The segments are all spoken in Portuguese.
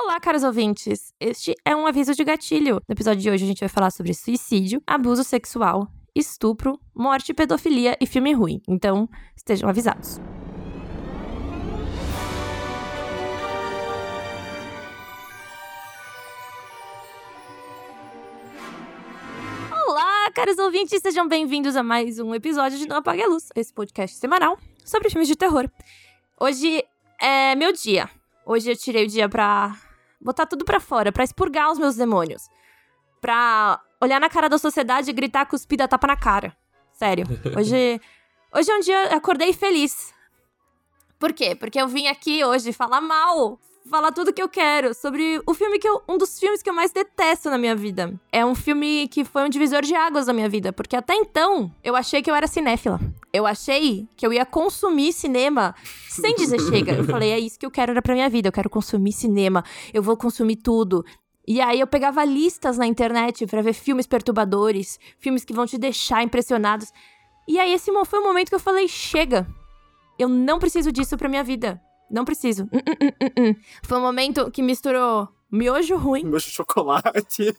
Olá, caros ouvintes! Este é um aviso de gatilho. No episódio de hoje a gente vai falar sobre suicídio, abuso sexual, estupro, morte, pedofilia e filme ruim. Então, estejam avisados. Olá, caros ouvintes! Sejam bem-vindos a mais um episódio de Não Apague a Luz, esse podcast semanal sobre filmes de terror. Hoje é meu dia. Hoje eu tirei o dia pra botar tudo pra fora, pra expurgar os meus demônios. Pra olhar na cara da sociedade e gritar cuspida tapa na cara. Sério. Hoje, hoje é um dia eu acordei feliz. Por quê? Porque eu vim aqui hoje falar mal, falar tudo que eu quero sobre o filme que eu, um dos filmes que eu mais detesto na minha vida. É um filme que foi um divisor de águas na minha vida, porque até então eu achei que eu era cinéfila. Eu achei que eu ia consumir cinema sem dizer chega. Eu falei, é isso que eu quero pra minha vida, eu quero consumir cinema, eu vou consumir tudo. E aí eu pegava listas na internet para ver filmes perturbadores, filmes que vão te deixar impressionados. E aí esse foi o momento que eu falei, chega. Eu não preciso disso pra minha vida. Não preciso. Hum, hum, hum. Foi um momento que misturou miojo ruim. Miojo chocolate.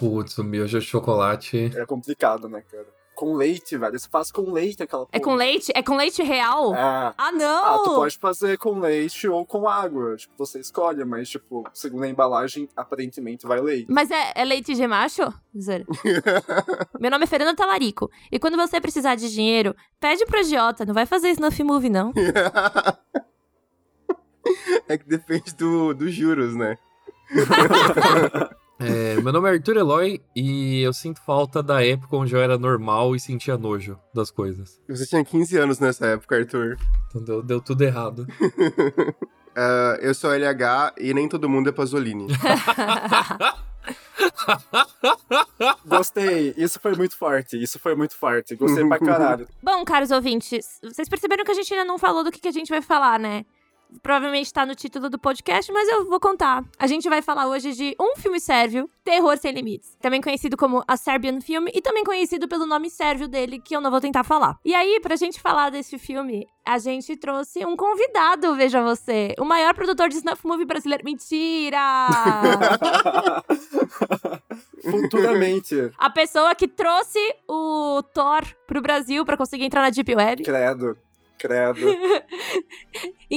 Putz, o miojo chocolate. é complicado, né, cara? Com leite, velho. Você faz com leite aquela É porra. com leite? É com leite real? É. Ah, Ah, não! tu pode fazer com leite ou com água. Tipo, você escolhe, mas, tipo, segundo a embalagem, aparentemente vai leite. Mas é, é leite de macho? Zero. Meu nome é Fernanda Talarico. E quando você precisar de dinheiro, pede pro agiota. Não vai fazer snuff movie, não. É que depende do, dos juros, né? É, meu nome é Arthur Eloy e eu sinto falta da época onde eu era normal e sentia nojo das coisas. Você tinha 15 anos nessa época, Arthur. Então deu, deu tudo errado. Ah, eu sou LH e nem todo mundo é Pasolini. Gostei. Isso foi muito forte. Isso foi muito forte. Gostei pra caralho. Bom, caros ouvintes, vocês perceberam que a gente ainda não falou do que, que a gente vai falar, né? Provavelmente tá no título do podcast, mas eu vou contar. A gente vai falar hoje de um filme sérvio, Terror Sem Limites. Também conhecido como A Serbian Film e também conhecido pelo nome sérvio dele, que eu não vou tentar falar. E aí, pra gente falar desse filme, a gente trouxe um convidado, veja você. O maior produtor de snuff movie brasileiro. Mentira! Futuramente. a pessoa que trouxe o Thor pro Brasil pra conseguir entrar na Deep Web. Credo. Credo.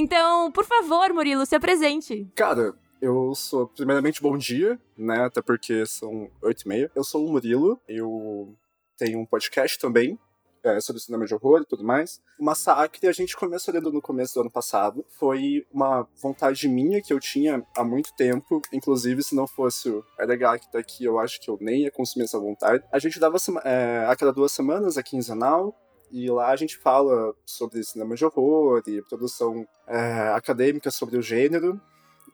Então, por favor, Murilo, se apresente. Cara, eu sou, primeiramente, bom dia, né? Até porque são oito e meia. Eu sou o Murilo, eu tenho um podcast também, é, sobre cinema de horror e tudo mais. O Massacre a gente começou lendo no começo do ano passado. Foi uma vontade minha que eu tinha há muito tempo. Inclusive, se não fosse o LH que tá aqui, eu acho que eu nem ia consumir essa vontade. A gente dava é, a cada duas semanas, a quinzenal. E lá a gente fala sobre cinema de horror e produção é, acadêmica sobre o gênero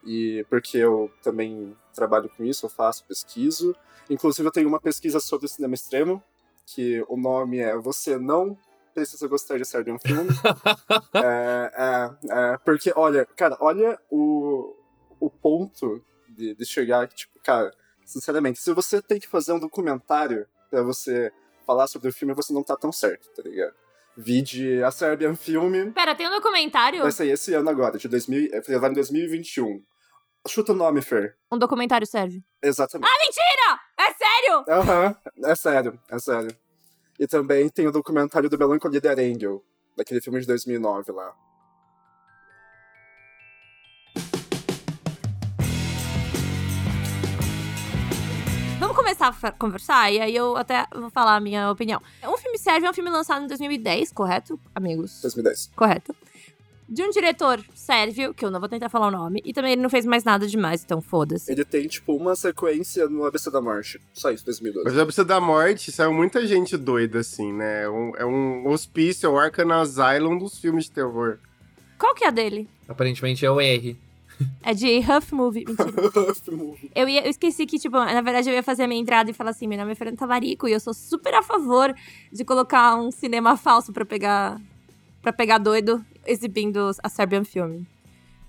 e porque eu também trabalho com isso, eu faço, pesquiso. Inclusive, eu tenho uma pesquisa sobre cinema extremo, que o nome é Você Não Precisa Gostar de Ser de um Filme. é, é, é, porque, olha, cara, olha o, o ponto de, de chegar tipo, cara, sinceramente, se você tem que fazer um documentário pra você falar sobre o filme, você não tá tão certo, tá ligado? Vide a Serbian Filme, Pera, tem um documentário? vai sair esse ano agora, de 2000, é, vai levar em 2021. Chuta o nome, Fer. Um documentário sérvio. Exatamente. Ah, mentira! É sério? Aham, é sério, é sério. E também tem o documentário do Melancholia de Erengel, daquele filme de 2009 lá. Começar a conversar e aí eu até vou falar a minha opinião. Um filme sérvio é um filme lançado em 2010, correto, amigos? 2010. Correto. De um diretor sérvio, que eu não vou tentar falar o nome, e também ele não fez mais nada demais, então foda-se. Ele tem, tipo, uma sequência no ABC da Morte. Só isso, 2012. Mas a Precisa da Morte saiu muita gente doida, assim, né? É um, é um hospício, é o Arkham Asylum dos filmes de terror. Qual que é a dele? Aparentemente é o R. É de Huff Movie, mentira. Eu, ia, eu esqueci que, tipo, na verdade eu ia fazer a minha entrada e falar assim: meu nome é Fernando Talarico e eu sou super a favor de colocar um cinema falso pra pegar. para pegar doido exibindo a Serbian Film.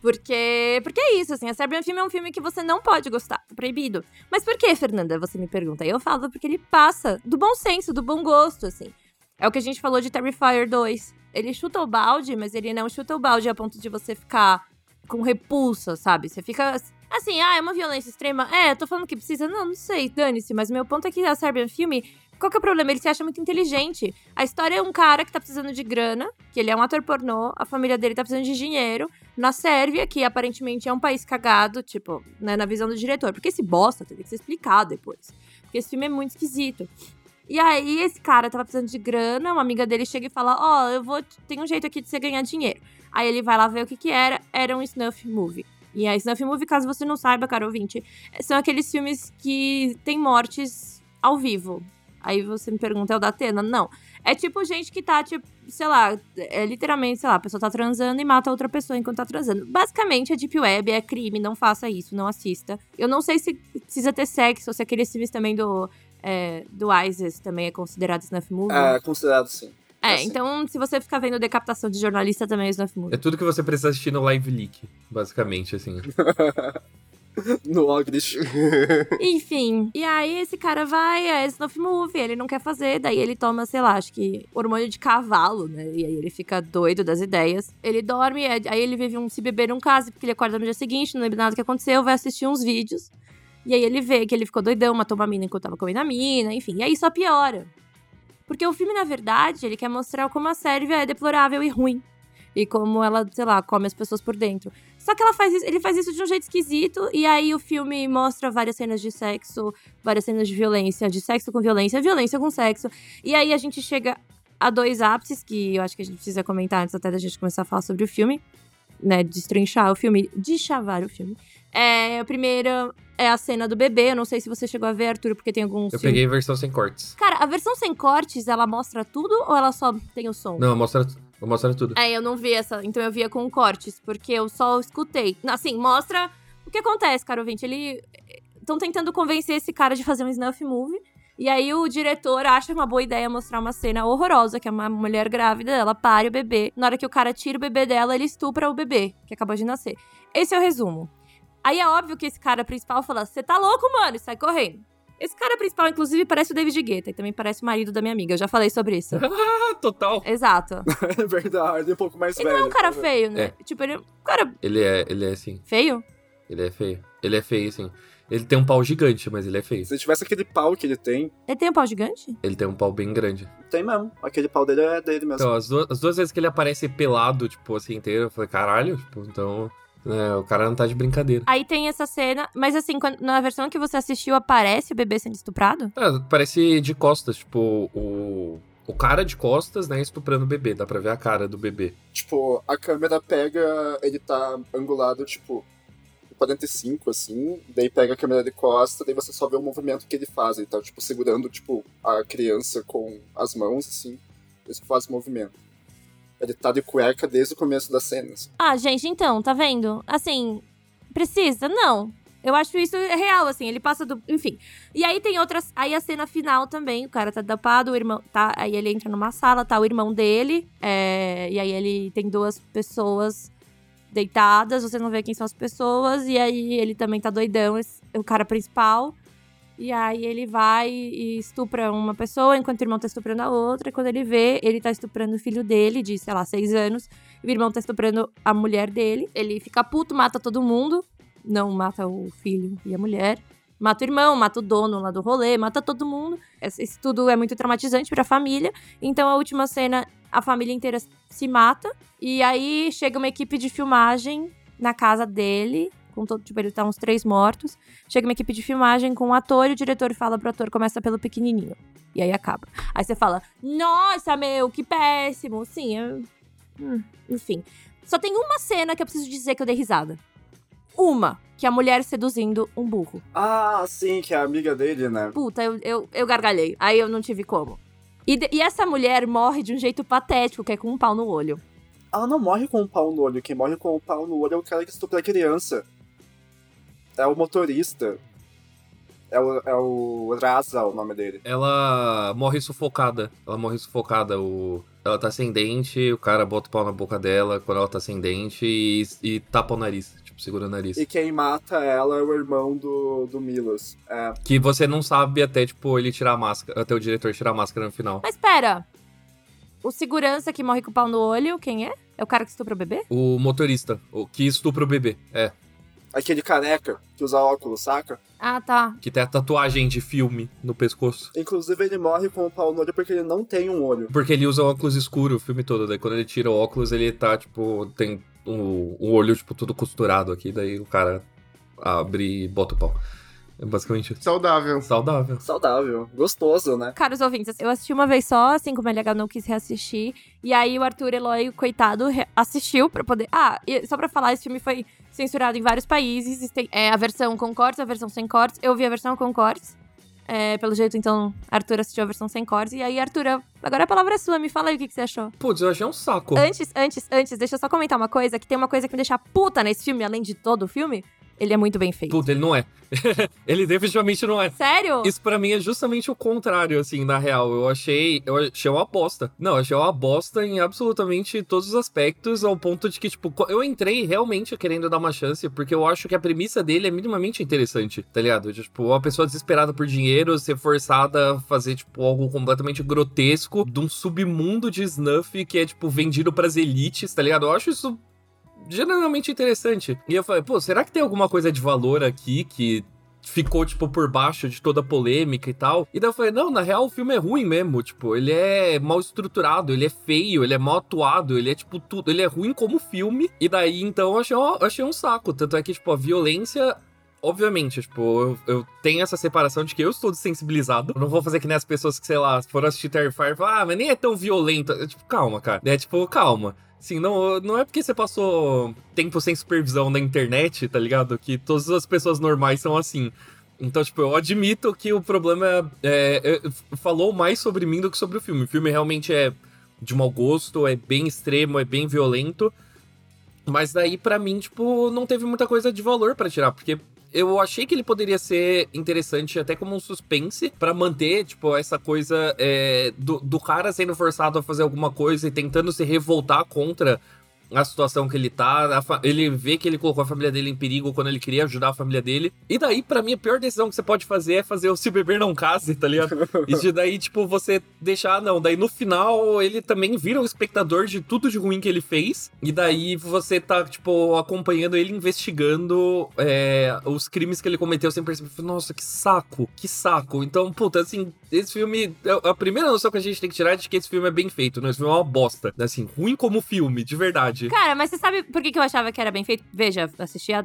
Porque. Porque é isso, assim, a Serbian Film é um filme que você não pode gostar, é proibido. Mas por que, Fernanda? Você me pergunta. Eu falo porque ele passa do bom senso, do bom gosto, assim. É o que a gente falou de Terrifier 2. Ele chuta o balde, mas ele não chuta o balde a ponto de você ficar com repulsa, sabe? Você fica assim, ah, é uma violência extrema? É, tô falando que precisa. Não, não sei, dane-se. Mas meu ponto é que a Serbian Filme qual que é o problema? Ele se acha muito inteligente. A história é um cara que tá precisando de grana, que ele é um ator pornô, a família dele tá precisando de dinheiro, na Sérvia, que aparentemente é um país cagado, tipo, né, na visão do diretor. Porque esse bosta tem que ser explicado depois. Porque esse filme é muito esquisito. E aí, esse cara tava precisando de grana, uma amiga dele chega e fala: Ó, oh, eu vou. Tem um jeito aqui de você ganhar dinheiro. Aí ele vai lá ver o que que era. Era um snuff movie. E a snuff movie, caso você não saiba, cara ouvinte, são aqueles filmes que tem mortes ao vivo. Aí você me pergunta, é o da Atena? Não. É tipo gente que tá, tipo, sei lá, é literalmente, sei lá, a pessoa tá transando e mata outra pessoa enquanto tá transando. Basicamente, é Deep Web, é crime, não faça isso, não assista. Eu não sei se precisa ter sexo, se aqueles filmes também do, é, do ISIS também é considerado snuff movie. É, considerado sim. É, assim. então se você ficar vendo decapitação de jornalista também é snuff movie. É tudo que você precisa assistir no Live Leak, basicamente, assim. no Ogrish. Enfim, e aí esse cara vai, é Snuff Movie, ele não quer fazer, daí ele toma, sei lá, acho que hormônio de cavalo, né? E aí ele fica doido das ideias. Ele dorme, é, aí ele vive um se beber um caso, porque ele acorda no dia seguinte, não lembra nada do que aconteceu, vai assistir uns vídeos. E aí ele vê que ele ficou doidão, matou uma mina enquanto tava comendo a mina, enfim. E aí só piora. Porque o filme, na verdade, ele quer mostrar como a Sérvia é deplorável e ruim. E como ela, sei lá, come as pessoas por dentro. Só que ela faz isso, ele faz isso de um jeito esquisito, e aí o filme mostra várias cenas de sexo, várias cenas de violência, de sexo com violência, violência com sexo. E aí a gente chega a dois ápices, que eu acho que a gente precisa comentar antes até da gente começar a falar sobre o filme, né? Destrinchar o filme, de chavar o filme. É, a primeira é a cena do bebê. Eu não sei se você chegou a ver, Arthur, porque tem alguns. Eu peguei a versão sem cortes. Cara, a versão sem cortes, ela mostra tudo ou ela só tem o som? Não, mostra Vou mostrar tudo. É, eu não vi essa, então eu via com cortes, porque eu só escutei. Assim, mostra o que acontece, cara ouvinte. Ele. Estão tentando convencer esse cara de fazer um snuff movie. E aí o diretor acha uma boa ideia mostrar uma cena horrorosa, que é uma mulher grávida, ela pare o bebê. Na hora que o cara tira o bebê dela, ele estupra o bebê, que acabou de nascer. Esse é o resumo. Aí é óbvio que esse cara principal fala: Você tá louco, mano? E sai correndo. Esse cara principal, inclusive, parece o David Guetta e também parece o marido da minha amiga. Eu já falei sobre isso. Total. Exato. é verdade, um pouco mais ele velho. Ele não é um cara feio, né? É. Tipo, ele é um cara... Ele é, ele é, sim. Feio? Ele é feio. Ele é feio, sim. Ele tem um pau gigante, mas ele é feio. Se tivesse aquele pau que ele tem. Ele tem um pau gigante? Ele tem um pau bem grande. Tem mesmo. Aquele pau dele é dele mesmo. Então, as duas, as duas vezes que ele aparece pelado, tipo, assim, inteiro, eu falei, caralho, tipo, então. É, o cara não tá de brincadeira. Aí tem essa cena, mas assim, quando, na versão que você assistiu, aparece o bebê sendo estuprado? É, parece de costas, tipo, o. O cara de costas, né, estuprando o bebê, dá pra ver a cara do bebê. Tipo, a câmera pega, ele tá angulado, tipo, 45, assim, daí pega a câmera de costas, daí você só vê o movimento que ele faz, ele tá, tipo, segurando, tipo, a criança com as mãos, assim, ele faz o movimento. Ele tá de cueca desde o começo das cenas. Ah, gente, então, tá vendo? Assim, precisa? Não. Eu acho isso real, assim, ele passa do. Enfim. E aí tem outras. Aí a cena final também, o cara tá dopado, o irmão. Tá, aí ele entra numa sala, tá o irmão dele. É, e aí ele tem duas pessoas deitadas, você não vê quem são as pessoas. E aí ele também tá doidão, esse, o cara principal. E aí ele vai e estupra uma pessoa, enquanto o irmão tá estuprando a outra. E quando ele vê, ele tá estuprando o filho dele, de, sei lá, seis anos. E o irmão tá estuprando a mulher dele. Ele fica puto, mata todo mundo. Não mata o filho e a mulher. Mata o irmão, mata o dono lá do rolê, mata todo mundo. Isso tudo é muito traumatizante pra família. Então a última cena, a família inteira se mata. E aí chega uma equipe de filmagem na casa dele com todo, tipo, ele tá uns três mortos. Chega uma equipe de filmagem com um ator e o diretor fala pro ator, começa pelo pequenininho. E aí acaba. Aí você fala, nossa, meu, que péssimo. Sim, eu... hum, enfim. Só tem uma cena que eu preciso dizer que eu dei risada. Uma, que é a mulher seduzindo um burro. Ah, sim, que é a amiga dele, né? Puta, eu, eu, eu gargalhei. Aí eu não tive como. E, e essa mulher morre de um jeito patético, que é com um pau no olho. Ela não morre com um pau no olho. Quem morre com um pau no olho é o cara que estupra a criança é o motorista. É o, é o Raza, o nome dele. Ela morre sufocada. Ela morre sufocada. O... Ela tá sem dente, o cara bota o pau na boca dela quando ela tá sem dente e, e tapa o nariz. Tipo, segura o nariz. E quem mata ela é o irmão do, do Milos. É. Que você não sabe até, tipo, ele tirar a máscara. Até o diretor tirar a máscara no final. Mas pera. O segurança que morre com o pau no olho, quem é? É o cara que estupra o bebê? O motorista, o que estupra o bebê. É. Aquele careca que usa óculos, saca? Ah, tá. Que tem a tatuagem de filme no pescoço. Inclusive, ele morre com o pau no olho porque ele não tem um olho. Porque ele usa óculos escuro o filme todo. Daí quando ele tira o óculos, ele tá, tipo, tem um, um olho, tipo, tudo costurado aqui. Daí o cara abre e bota o pau. É basicamente isso. Saudável. Saudável. Saudável, gostoso, né? Caros ouvintes, eu assisti uma vez só, assim como a LH não quis reassistir. E aí o Arthur Eloy, coitado, assistiu pra poder. Ah, e só pra falar, esse filme foi censurado em vários países. Existem é, a versão com cortes, a versão sem cortes. Eu vi a versão com cortes. É, pelo jeito, então, Arthur assistiu a versão sem cortes. E aí, Arthur, agora a palavra é sua. Me fala aí o que, que você achou. Putz, eu achei um saco. Antes, antes, antes, deixa eu só comentar uma coisa: que tem uma coisa que me deixa puta nesse filme, além de todo o filme. Ele é muito bem feito. Puta, ele não é. ele definitivamente não é. Sério? Isso pra mim é justamente o contrário, assim, na real. Eu achei. Eu achei uma bosta. Não, eu achei uma bosta em absolutamente todos os aspectos, ao ponto de que, tipo, eu entrei realmente querendo dar uma chance, porque eu acho que a premissa dele é minimamente interessante, tá ligado? De, Tipo, uma pessoa desesperada por dinheiro ser forçada a fazer, tipo, algo completamente grotesco de um submundo de snuff que é, tipo, vendido pras elites, tá ligado? Eu acho isso genuinamente interessante. E eu falei, pô, será que tem alguma coisa de valor aqui que ficou, tipo, por baixo de toda a polêmica e tal. E daí eu falei, não, na real o filme é ruim mesmo. Tipo, ele é mal estruturado, ele é feio, ele é mal atuado, ele é, tipo, tudo. Ele é ruim como filme. E daí, então, eu achei, um- eu achei um saco. Tanto é que, tipo, a violência. Obviamente, tipo, eu, eu tenho essa separação de que eu estou desensibilizado. Eu não vou fazer que nem as pessoas que, sei lá, foram assistir Terrifier e falar, ah, mas nem é tão violento. Eu, tipo, calma, cara. É tipo, calma. Assim, não, não é porque você passou tempo sem supervisão na internet, tá ligado? Que todas as pessoas normais são assim. Então, tipo, eu admito que o problema é, é- falou mais sobre mim do que sobre o filme. O filme realmente é de mau gosto, é bem extremo, é bem violento. Mas daí, pra mim, tipo, não teve muita coisa de valor pra tirar, porque eu achei que ele poderia ser interessante até como um suspense pra manter, tipo, essa coisa é, do, do cara sendo forçado a fazer alguma coisa e tentando se revoltar contra a situação que ele tá. ele vê que ele colocou a família dele em perigo quando ele queria ajudar a família dele. E daí, pra mim, a pior decisão que você pode fazer é fazer o se beber não case, tá ligado? E daí, tipo, você deixar, não. Daí no final ele também vira o espectador de tudo de ruim que ele fez. E daí você tá, tipo, acompanhando ele investigando é, os crimes que ele cometeu sem perceber. Nossa, que saco, que saco. Então, puta, assim, esse filme. A primeira noção que a gente tem que tirar é de que esse filme é bem feito, né? Esse filme é uma bosta. Assim, ruim como filme, de verdade. Cara, mas você sabe por que, que eu achava que era bem feito? Veja, assisti há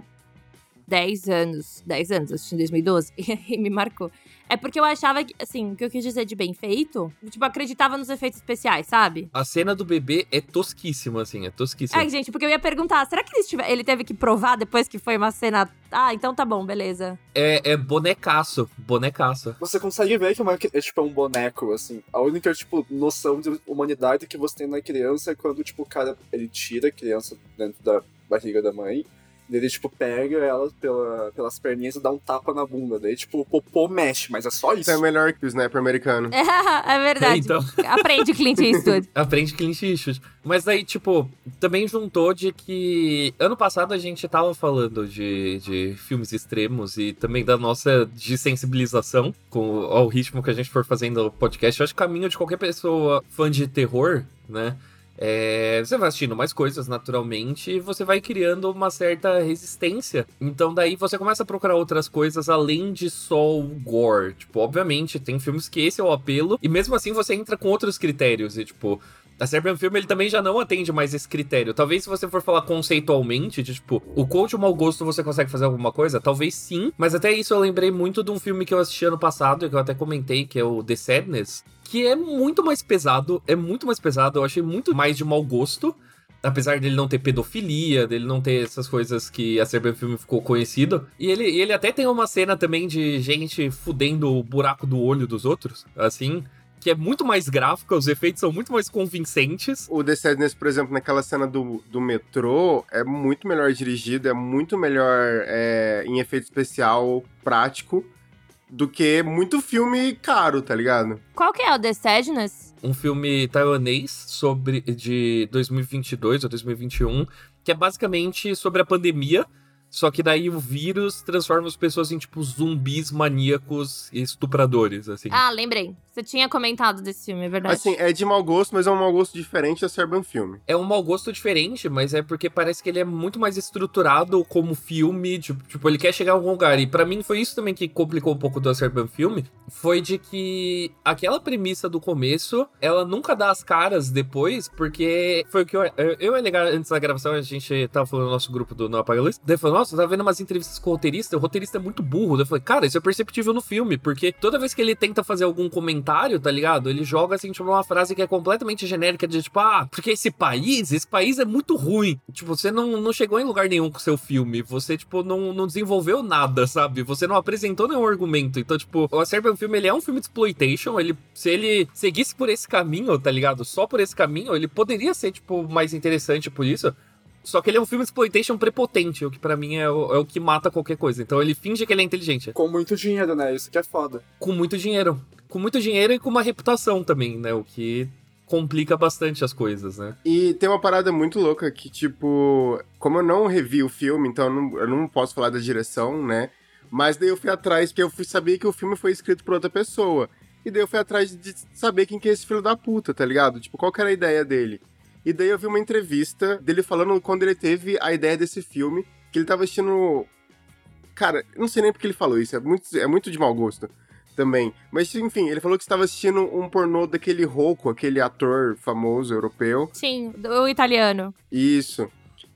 10 anos. 10 anos, assisti em 2012 e me marcou. É porque eu achava que, assim, o que eu quis dizer de bem feito, tipo, acreditava nos efeitos especiais, sabe? A cena do bebê é tosquíssima, assim, é tosquíssima. É, gente, porque eu ia perguntar, será que ele, tive- ele teve que provar depois que foi uma cena. Ah, então tá bom, beleza. É, é bonecaço, bonecaço. Você consegue ver que é, uma, é tipo um boneco, assim. A única, tipo, noção de humanidade que você tem na criança é quando, tipo, o cara, ele tira a criança dentro da barriga da mãe. Daí Ele, tipo, pega ela pela, pelas perninhas e dá um tapa na bunda. Daí, tipo, o popô mexe, mas é só isso. Isso é melhor que o Sniper americano. É, verdade. Então. Aprende Clint Eastwood. Aprende Clint Eastwood. Mas aí, tipo, também juntou de que ano passado a gente tava falando de, de filmes extremos e também da nossa desensibilização com ao ritmo que a gente for fazendo o podcast. Eu acho que o caminho de qualquer pessoa fã de terror, né? É, você vai assistindo mais coisas naturalmente e você vai criando uma certa resistência. Então daí você começa a procurar outras coisas além de só o gore. Tipo, obviamente, tem filmes que esse é o apelo, e mesmo assim você entra com outros critérios. E, tipo, a Serbian Film ele também já não atende mais esse critério. Talvez se você for falar conceitualmente, de, tipo, o quão de mau gosto você consegue fazer alguma coisa, talvez sim. Mas até isso eu lembrei muito de um filme que eu assisti ano passado, e que eu até comentei, que é o The Sadness, que é muito mais pesado, é muito mais pesado, eu achei muito mais de mau gosto. Apesar dele não ter pedofilia, dele não ter essas coisas que a Serbian Film ficou conhecido. E ele, ele até tem uma cena também de gente fudendo o buraco do olho dos outros, assim que é muito mais gráfica, os efeitos são muito mais convincentes. O The Sadness, por exemplo, naquela cena do, do metrô, é muito melhor dirigido, é muito melhor é, em efeito especial, prático, do que muito filme caro, tá ligado? Qual que é o The Sadness? Um filme taiwanês sobre de 2022 ou 2021, que é basicamente sobre a pandemia Só que daí o vírus transforma as pessoas em, tipo, zumbis maníacos e estupradores, assim. Ah, lembrei. Você tinha comentado desse filme, é verdade. Assim, é de mau gosto, mas é um mau gosto diferente da Serbian Filme. É um mau gosto diferente, mas é porque parece que ele é muito mais estruturado como filme. Tipo, tipo ele quer chegar a algum lugar. E para mim foi isso também que complicou um pouco do Serbian Filme. Foi de que aquela premissa do começo, ela nunca dá as caras depois, porque foi o que eu. Eu e legal antes da gravação, a gente tava falando no nosso grupo do No Apaga Luz. Daí falou, nossa, tava vendo umas entrevistas com o roteirista, o roteirista é muito burro. Eu falei, cara, isso é perceptível no filme, porque toda vez que ele tenta fazer algum comentário, tá ligado? Ele joga assim, tipo, uma frase que é completamente genérica de tipo, ah, porque esse país, esse país é muito ruim. Tipo, você não, não chegou em lugar nenhum com seu filme. Você, tipo, não, não desenvolveu nada, sabe? Você não apresentou nenhum argumento. Então, tipo, o Acerba filme, ele é um filme de exploitation. Ele, se ele seguisse por esse caminho, tá ligado? Só por esse caminho, ele poderia ser, tipo, mais interessante por isso. Só que ele é um filme de exploitation prepotente, o que para mim é o, é o, que mata qualquer coisa. Então ele finge que ele é inteligente. Com muito dinheiro, né? Isso que é foda. Com muito dinheiro. Com muito dinheiro e com uma reputação também, né? O que complica bastante as coisas, né? E tem uma parada muito louca que, tipo, como eu não revi o filme, então eu não, eu não posso falar da direção, né? Mas daí eu fui atrás, porque eu fui saber que o filme foi escrito por outra pessoa. E daí eu fui atrás de saber quem que é esse filho da puta, tá ligado? Tipo, qual que era a ideia dele? E daí eu vi uma entrevista dele falando quando ele teve a ideia desse filme, que ele tava assistindo. Cara, não sei nem porque ele falou isso, é muito, é muito de mau gosto também. Mas enfim, ele falou que estava assistindo um pornô daquele Rocco, aquele ator famoso europeu. Sim, o italiano. Isso.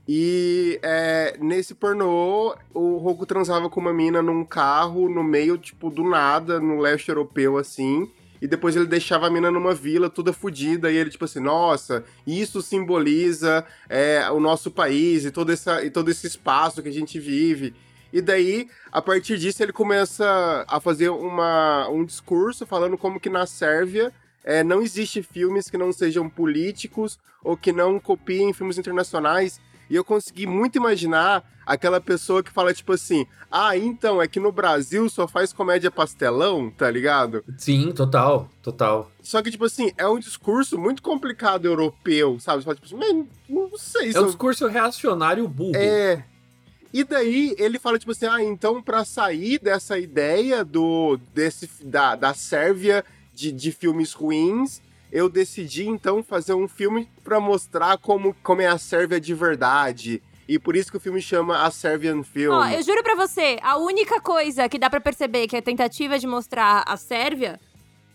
E é, nesse pornô, o Rocco transava com uma mina num carro, no meio, tipo, do nada, no leste europeu, assim e depois ele deixava a mina numa vila toda fodida, e ele, tipo assim, nossa, isso simboliza é, o nosso país e todo, essa, e todo esse espaço que a gente vive. E daí, a partir disso, ele começa a fazer uma, um discurso falando como que na Sérvia é, não existe filmes que não sejam políticos ou que não copiem filmes internacionais e eu consegui muito imaginar aquela pessoa que fala, tipo assim, ah, então, é que no Brasil só faz comédia pastelão, tá ligado? Sim, total, total. Só que, tipo assim, é um discurso muito complicado europeu, sabe? Você fala, tipo assim, não sei se. É um discurso reacionário burro. É. E daí ele fala, tipo assim, ah, então, para sair dessa ideia do desse da, da Sérvia de, de filmes ruins, eu decidi então fazer um filme para mostrar como, como é a Sérvia de verdade. E por isso que o filme chama A Serbian Film. Ó, eu juro pra você, a única coisa que dá para perceber que é tentativa de mostrar a Sérvia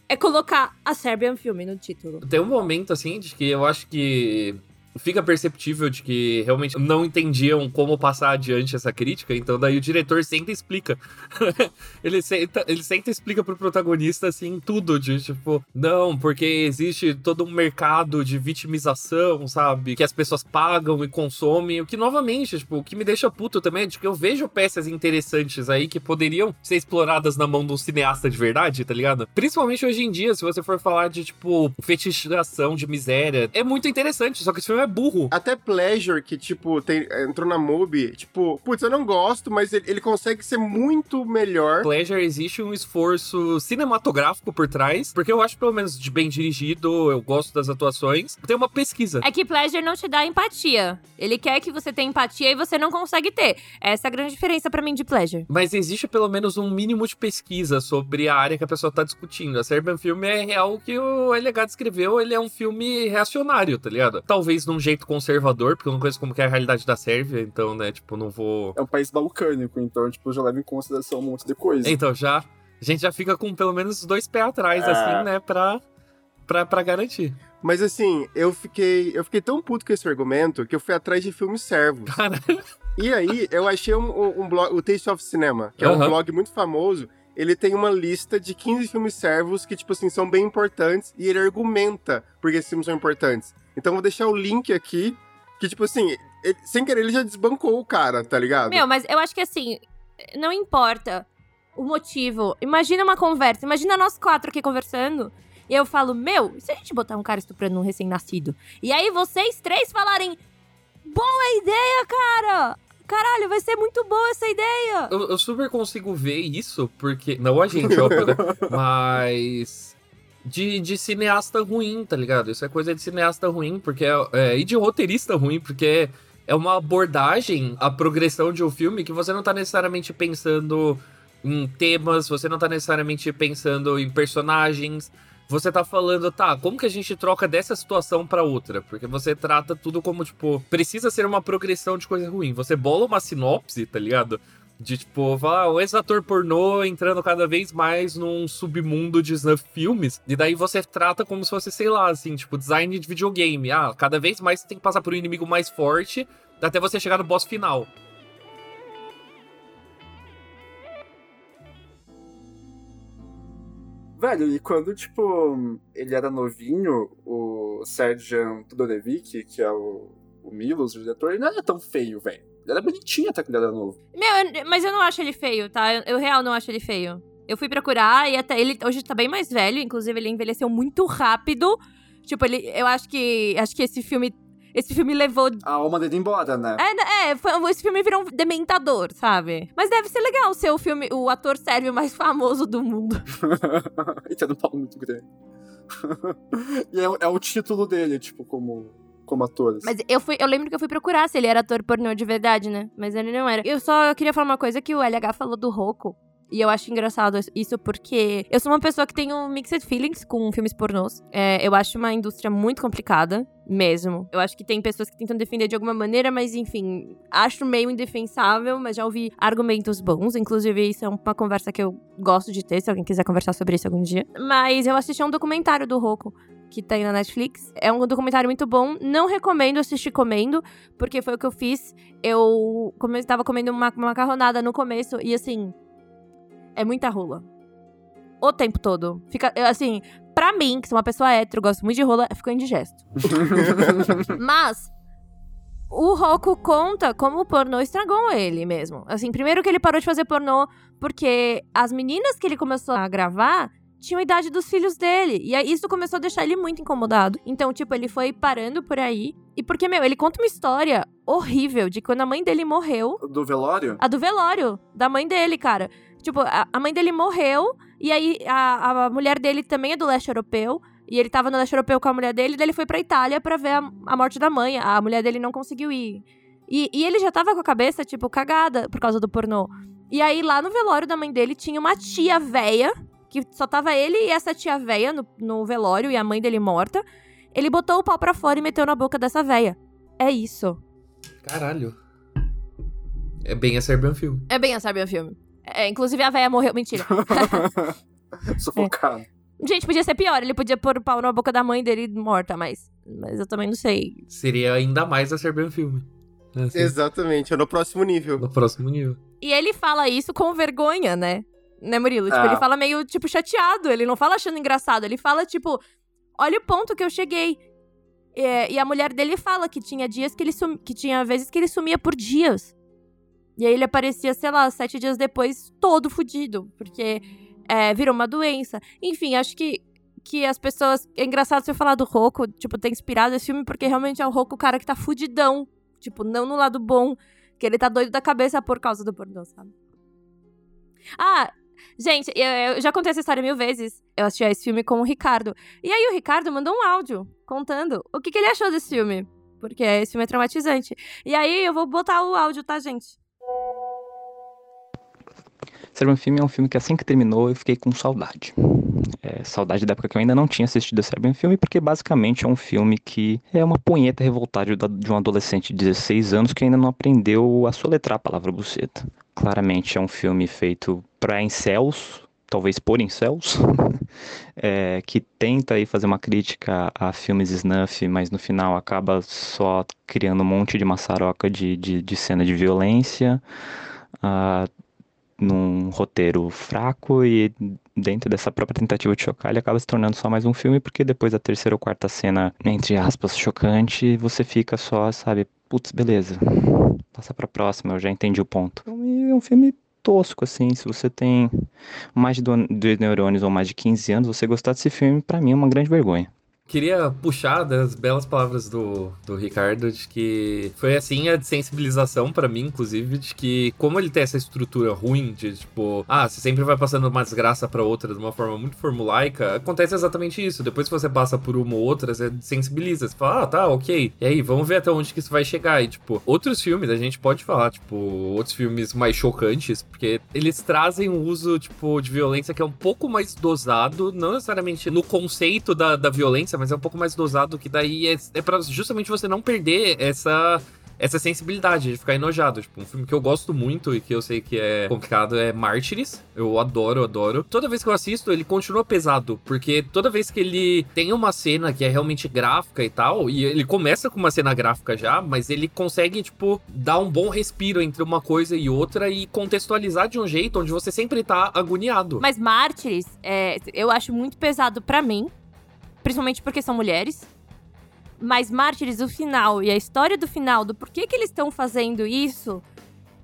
é colocar a Serbian Film no título. Tem um momento, assim, de que eu acho que fica perceptível de que realmente não entendiam como passar adiante essa crítica, então daí o diretor senta e explica. ele, senta, ele senta e explica pro protagonista, assim, tudo, de tipo, não, porque existe todo um mercado de vitimização, sabe? Que as pessoas pagam e consomem, o que, novamente, tipo, o que me deixa puto também é de que eu vejo peças interessantes aí que poderiam ser exploradas na mão de um cineasta de verdade, tá ligado? Principalmente hoje em dia, se você for falar de, tipo, fetichização de miséria, é muito interessante, só que esse filme é é burro. Até Pleasure, que, tipo, tem, entrou na MUBI, tipo, putz, eu não gosto, mas ele, ele consegue ser muito melhor. Pleasure existe um esforço cinematográfico por trás, porque eu acho, pelo menos, de bem dirigido, eu gosto das atuações. Tem uma pesquisa. É que Pleasure não te dá empatia. Ele quer que você tenha empatia e você não consegue ter. Essa é a grande diferença para mim de Pleasure. Mas existe pelo menos um mínimo de pesquisa sobre a área que a pessoa tá discutindo. A Serbian Film é real que o Elegado escreveu, ele é um filme reacionário, tá ligado? Talvez não um jeito conservador, porque eu não conheço como é a realidade da Sérvia, então, né, tipo, não vou. É um país balcânico, então, tipo, já leva em consideração um monte de coisa. Então, já. A gente já fica com pelo menos dois pés atrás, é. assim, né, pra, pra, pra garantir. Mas assim, eu fiquei. Eu fiquei tão puto com esse argumento que eu fui atrás de filmes servos. Caralho. E aí, eu achei um, um, blog, o Taste of Cinema, que é um blog muito famoso. Ele tem uma lista de 15 filmes servos que, tipo assim, são bem importantes e ele argumenta porque esses filmes são importantes. Então vou deixar o link aqui, que tipo assim, ele, sem querer ele já desbancou o cara, tá ligado? Meu, mas eu acho que assim, não importa o motivo. Imagina uma conversa, imagina nós quatro aqui conversando. E eu falo, meu, e se a gente botar um cara estuprando um recém-nascido? E aí vocês três falarem, boa ideia, cara! Caralho, vai ser muito boa essa ideia! Eu, eu super consigo ver isso, porque. Não a gente, óbvio, né? Mas de, de cineasta ruim, tá ligado? Isso é coisa de cineasta ruim, porque é, é, e de roteirista ruim, porque é uma abordagem, a progressão de um filme que você não tá necessariamente pensando em temas, você não tá necessariamente pensando em personagens. Você tá falando, tá, como que a gente troca dessa situação para outra? Porque você trata tudo como, tipo, precisa ser uma progressão de coisa ruim. Você bola uma sinopse, tá ligado? De tipo, falar, um ex-ator pornô entrando cada vez mais num submundo de snuff filmes. E daí você trata como se fosse, sei lá, assim, tipo, design de videogame. Ah, cada vez mais você tem que passar por um inimigo mais forte até você chegar no boss final. Velho, e quando, tipo, ele era novinho, o Sergeant Tudorevic, que é o, o Milos, o diretor, ele não era tão feio, velho. Ele era bonitinho até quando ele era novo. Meu, eu- mas eu não acho ele feio, tá? Eu, eu real não acho ele feio. Eu fui procurar e até ele hoje tá bem mais velho, inclusive ele envelheceu muito rápido. Tipo, ele, eu acho que acho que esse filme esse filme levou A alma dele embora, né? é, né, é, foi- esse filme virou um dementador, sabe? Mas deve ser legal ser o filme, o ator sérvio mais famoso do mundo. e tendo um pau muito grande. e é, é o título dele, tipo, como, como ator. assim. Mas eu fui, eu lembro que eu fui procurar se ele era ator pornô de verdade, né? Mas ele não era. Eu só queria falar uma coisa que o LH falou do Roku. E eu acho engraçado isso porque eu sou uma pessoa que tem um mixed feelings com filmes pornôs. É, eu acho uma indústria muito complicada, mesmo. Eu acho que tem pessoas que tentam defender de alguma maneira, mas enfim, acho meio indefensável, mas já ouvi argumentos bons. Inclusive, isso é uma conversa que eu gosto de ter, se alguém quiser conversar sobre isso algum dia. Mas eu assisti um documentário do Roku que tem na Netflix. É um documentário muito bom. Não recomendo assistir comendo, porque foi o que eu fiz. Eu come- tava comendo uma, macarronada no começo e assim. É muita rola. O tempo todo. Fica, assim, pra mim, que sou uma pessoa hétero, gosto muito de rola, ficou indigesto. Mas. O Roku conta como o pornô estragou ele mesmo. Assim, primeiro que ele parou de fazer pornô porque as meninas que ele começou a gravar tinham a idade dos filhos dele. E aí isso começou a deixar ele muito incomodado. Então, tipo, ele foi parando por aí. E porque, meu, ele conta uma história horrível de quando a mãe dele morreu. Do velório? A do velório da mãe dele, cara. Tipo, a, a mãe dele morreu. E aí a, a mulher dele também é do leste europeu. E ele tava no leste europeu com a mulher dele. E daí ele foi pra Itália pra ver a, a morte da mãe. A mulher dele não conseguiu ir. E, e ele já tava com a cabeça, tipo, cagada por causa do pornô. E aí, lá no velório da mãe dele, tinha uma tia véia, que só tava ele e essa tia véia no, no velório, e a mãe dele morta. Ele botou o pau pra fora e meteu na boca dessa véia. É isso. Caralho. É bem a Serbian Film. É bem a Serbian Filme. É, inclusive a véia morreu. Mentira. Sufocado. Gente, podia ser pior. Ele podia pôr o pau na boca da mãe dele morta, mas. Mas eu também não sei. Seria ainda mais a Serbian Film. Assim, Exatamente, é no próximo nível. no próximo nível. E ele fala isso com vergonha, né? Né, Murilo? Tipo, Ah. ele fala meio, tipo, chateado. Ele não fala achando engraçado. Ele fala, tipo, olha o ponto que eu cheguei. É, e a mulher dele fala que tinha dias que ele sum... que tinha vezes que ele sumia por dias. E aí ele aparecia, sei lá, sete dias depois, todo fudido. Porque é, virou uma doença. Enfim, acho que, que as pessoas. É engraçado você falar do Roku, tipo, ter inspirado esse filme, porque realmente é o Roku o cara que tá fudidão. Tipo, não no lado bom. Que ele tá doido da cabeça por causa do pornô, sabe? Ah, gente, eu, eu já contei essa história mil vezes. Eu assisti a esse filme com o Ricardo. E aí o Ricardo mandou um áudio contando o que, que ele achou desse filme. Porque esse filme é traumatizante. E aí eu vou botar o áudio, tá, gente? Serbian Film é um filme que assim que terminou eu fiquei com saudade. É, saudade da época que eu ainda não tinha assistido Serbian Film, porque basicamente é um filme que é uma punheta revoltada de um adolescente de 16 anos que ainda não aprendeu a soletrar a palavra buceta. Claramente é um filme feito para incels, talvez por incels, é, que tenta aí fazer uma crítica a filmes snuff, mas no final acaba só criando um monte de maçaroca de, de, de cena de violência. Ah, num roteiro fraco e dentro dessa própria tentativa de chocar, ele acaba se tornando só mais um filme, porque depois da terceira ou quarta cena, entre aspas, chocante, você fica só, sabe, putz, beleza, passa pra próxima, eu já entendi o ponto. É um filme tosco, assim, se você tem mais de do- dois neurônios ou mais de 15 anos, você gostar desse filme, pra mim é uma grande vergonha. Queria puxar das belas palavras do, do Ricardo, de que foi assim a sensibilização para mim, inclusive, de que como ele tem essa estrutura ruim, de tipo, ah, você sempre vai passando uma desgraça para outra de uma forma muito formulaica, acontece exatamente isso. Depois que você passa por uma ou outra, você sensibiliza, você fala, ah, tá, ok. E aí, vamos ver até onde que isso vai chegar. E, tipo, outros filmes, a gente pode falar, tipo, outros filmes mais chocantes, porque eles trazem um uso, tipo, de violência que é um pouco mais dosado, não necessariamente no conceito da, da violência, mas é um pouco mais dosado, que daí é, é pra justamente você não perder essa essa sensibilidade de ficar enojado. Tipo, um filme que eu gosto muito e que eu sei que é complicado é Mártires. Eu adoro, adoro. Toda vez que eu assisto, ele continua pesado, porque toda vez que ele tem uma cena que é realmente gráfica e tal, e ele começa com uma cena gráfica já, mas ele consegue, tipo, dar um bom respiro entre uma coisa e outra e contextualizar de um jeito onde você sempre tá agoniado. Mas Mártires, é, eu acho muito pesado para mim, principalmente porque são mulheres. Mas Mártires, o final e a história do final, do porquê que eles estão fazendo isso,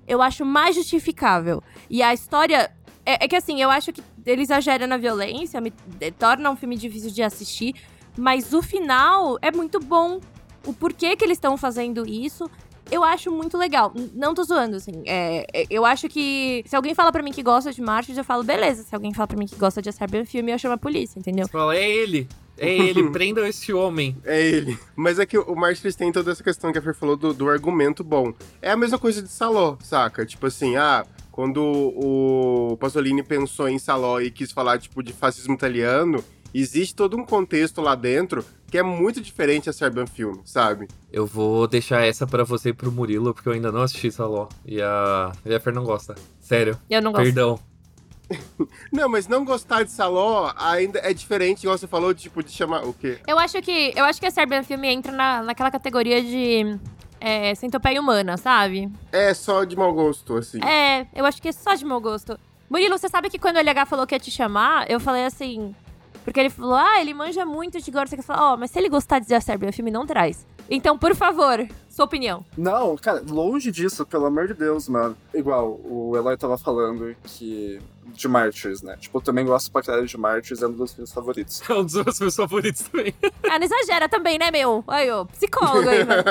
eu acho mais justificável. E a história. É, é, que assim, eu acho que ele exagera na violência, me torna um filme difícil de assistir. Mas o final é muito bom. O porquê que eles estão fazendo isso, eu acho muito legal. Não tô zoando, assim. É, é, eu acho que. Se alguém fala pra mim que gosta de Mártires, eu falo, beleza. Se alguém fala pra mim que gosta de Filme, eu chamo a polícia, entendeu? Você fala, é ele. É ele, prendam esse homem. É ele. Mas é que o Mártires tem toda essa questão que a Fer falou do, do argumento bom. É a mesma coisa de Saló, saca? Tipo assim, ah, quando o Pasolini pensou em Saló e quis falar, tipo, de fascismo italiano, existe todo um contexto lá dentro que é muito diferente a Serbian Film, sabe? Eu vou deixar essa para você e pro Murilo, porque eu ainda não assisti Saló. E a, e a Fer não gosta. Sério. Eu não gosto. Perdão. não, mas não gostar de Saló ainda é diferente, igual você falou, tipo, de chamar o quê? Eu acho que. Eu acho que a Serbian Film entra na, naquela categoria de. É, centopeia humana, sabe? É só de mau gosto, assim. É, eu acho que é só de mau gosto. Murilo, você sabe que quando o LH falou que ia te chamar, eu falei assim. Porque ele falou, ah, ele manja muito de gore. Você falou, ó, oh, mas se ele gostar de Serbian Film, não traz. Então, por favor, sua opinião. Não, cara, longe disso, pelo amor de Deus, mano. Igual, o Eloy tava falando que. De Martyrs, né? Tipo, eu também gosto pra caralho de Martyrs, é um dos meus favoritos. É um dos meus filmes favoritos também. Ah, não exagera também, né, meu? Aí, ô, psicólogo aí, mano.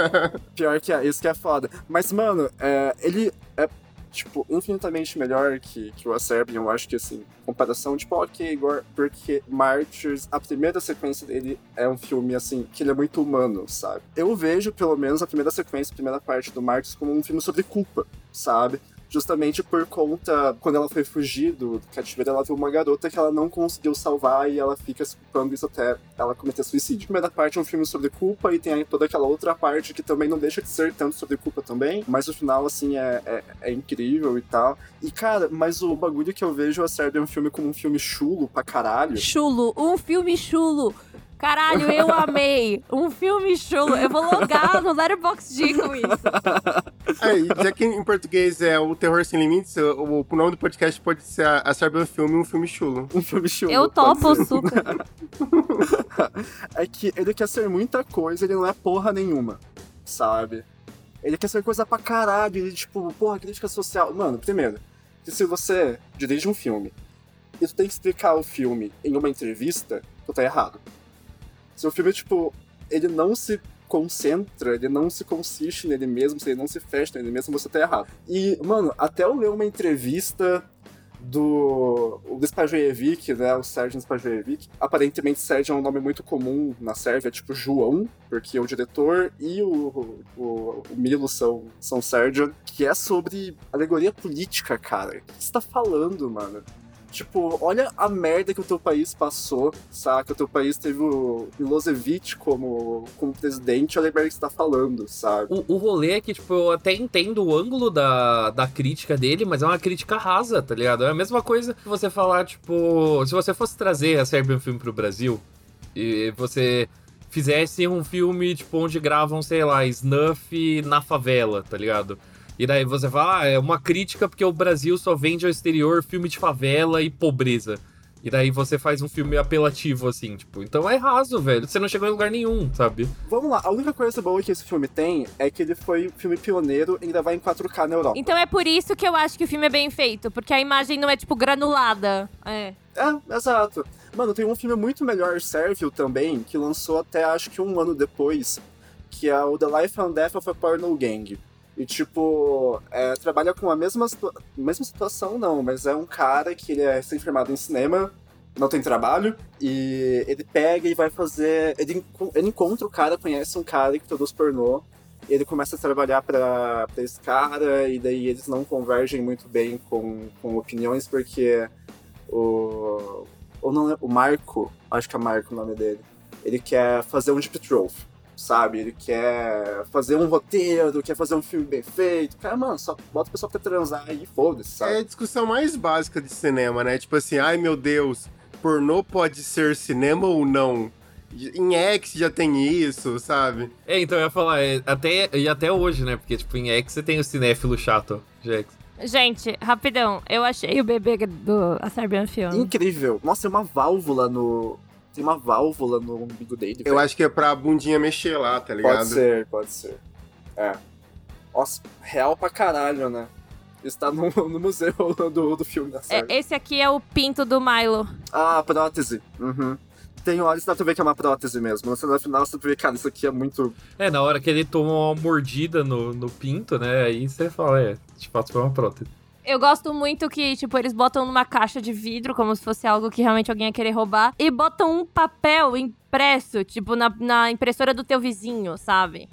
Pior que é, isso que é foda. Mas, mano, é, ele é tipo, infinitamente melhor que, que o Acerbian, eu acho que, assim, comparação, tipo, ok, Igor, porque Martyrs, a primeira sequência dele é um filme, assim, que ele é muito humano, sabe? Eu vejo, pelo menos, a primeira sequência, a primeira parte do Martyrs como um filme sobre culpa, sabe? Justamente por conta, quando ela foi fugir do, cativeiro, ela viu uma garota que ela não conseguiu salvar e ela fica se culpando isso até ela cometer suicídio. A primeira parte é um filme sobre culpa e tem toda aquela outra parte que também não deixa de ser tanto sobre culpa também, mas o final, assim, é, é, é incrível e tal. E, cara, mas o bagulho que eu vejo a série é um filme como um filme chulo pra caralho. Chulo, um filme chulo. Caralho, eu amei. Um filme chulo. Eu vou logar no Letterboxd com isso. Aí, já que em português é o Terror Sem Limites, o, o nome do podcast pode ser a, a Serbian Filme, um filme chulo. Um filme chulo. Eu topo super. é que ele quer ser muita coisa, ele não é porra nenhuma, sabe? Ele quer ser coisa pra caralho, ele, tipo, porra, crítica social. Mano, primeiro, se você dirige um filme e tu tem que explicar o filme em uma entrevista, tu tá errado. Se o filme, tipo, ele não se concentra, ele não se consiste nele mesmo, se ele não se fecha nele mesmo, você tá errado. E, mano, até eu ler uma entrevista do o Spajojevic, né, o Sérgio Spajojevic. Aparentemente, Sérgio é um nome muito comum na Sérvia, tipo João, porque o diretor e o, o, o Milo são, são Sérgio, que é sobre alegoria política, cara. O que você tá falando, mano? Tipo, olha a merda que o teu país passou, saca? O teu país teve o Milosevic como, como presidente, olha a merda que você tá falando, sabe? O, o rolê é que, tipo, eu até entendo o ângulo da, da crítica dele, mas é uma crítica rasa, tá ligado? É a mesma coisa que você falar, tipo, se você fosse trazer a Serbian Film pro Brasil e você fizesse um filme, tipo, onde gravam, sei lá, snuff na favela, tá ligado? E daí você fala, ah, é uma crítica porque o Brasil só vende ao exterior filme de favela e pobreza. E daí você faz um filme apelativo, assim, tipo. Então é raso, velho. Você não chegou em lugar nenhum, sabe? Vamos lá, a única coisa boa que esse filme tem é que ele foi um filme pioneiro em gravar em 4K na Europa. Então é por isso que eu acho que o filme é bem feito, porque a imagem não é, tipo, granulada. É. É, exato. Mano, tem um filme muito melhor, Servile, também, que lançou até acho que um ano depois, que é o The Life and Death of a Porno Gang. E, tipo, é, trabalha com a mesma, situa mesma situação, não, mas é um cara que ele é recém-formado em cinema, não tem trabalho, e ele pega e vai fazer. Ele, ele encontra o cara, conhece um cara que produz pornô, e ele começa a trabalhar para esse cara, e daí eles não convergem muito bem com, com opiniões, porque o. Ou não, o Marco, acho que é Marco o nome dele, ele quer fazer um Deep Troll sabe? Ele quer fazer um roteiro, quer fazer um filme bem feito. Cara, mano, só bota o pessoal pra transar e foda-se, sabe? É a discussão mais básica de cinema, né? Tipo assim, ai meu Deus, pornô pode ser cinema ou não? Em X já tem isso, sabe? É, então eu ia falar, é, até, e até hoje, né? Porque, tipo, em X você tem o cinéfilo chato, Jax. Gente, rapidão, eu achei o bebê do A Serbian Film. Incrível. Nossa, tem uma válvula no. Tem uma válvula no umbigo dele. Eu velho. acho que é pra bundinha mexer lá, tá ligado? Pode ser, pode ser. É. Nossa, real pra caralho, né? Está no, no museu do, do filme da série. É, esse aqui é o pinto do Milo. Ah, prótese. Uhum. Tem olhos, dá pra ver que é uma prótese mesmo. Na cena final, você vê, cara, isso aqui é muito. É, na hora que ele toma uma mordida no, no pinto, né? Aí você fala, é, de fato foi uma prótese. Eu gosto muito que, tipo, eles botam numa caixa de vidro, como se fosse algo que realmente alguém ia querer roubar, e botam um papel impresso, tipo, na, na impressora do teu vizinho, sabe?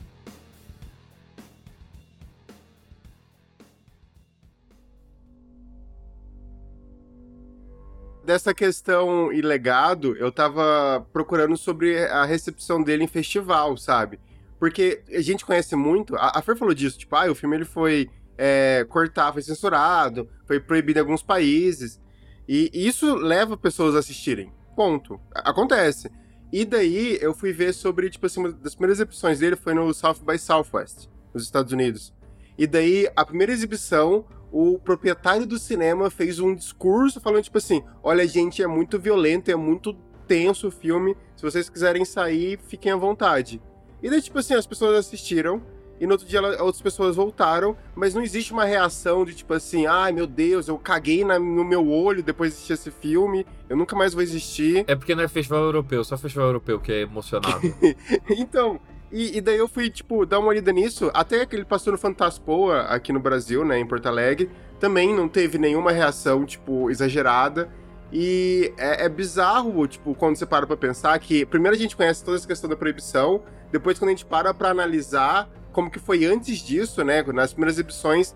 Dessa questão e legado, eu tava procurando sobre a recepção dele em festival, sabe? Porque a gente conhece muito, a, a Fer falou disso, tipo, ah, o filme ele foi é, cortado, foi censurado, foi proibido em alguns países, e isso leva pessoas a assistirem, ponto. Acontece. E daí eu fui ver sobre, tipo assim, uma das primeiras exibições dele foi no South by Southwest, nos Estados Unidos. E daí, a primeira exibição, o proprietário do cinema fez um discurso falando, tipo assim: olha, gente, é muito violento, é muito tenso o filme. Se vocês quiserem sair, fiquem à vontade. E daí, tipo assim, as pessoas assistiram. E no outro dia ela- outras pessoas voltaram, mas não existe uma reação de tipo assim, ai meu Deus, eu caguei na- no meu olho depois de assistir esse filme, eu nunca mais vou existir. É porque não é festival europeu, só festival europeu que é emocionado. então, e, e daí eu fui, tipo, dar uma olhada nisso, até que ele passou no Fantaspoa aqui no Brasil, né, em Porto Alegre, também não teve nenhuma reação, tipo, exagerada. E é, é bizarro, tipo, quando você para pra pensar que primeiro a gente conhece toda essa questão da proibição, depois quando a gente para pra analisar como que foi antes disso, né, nas primeiras exibições,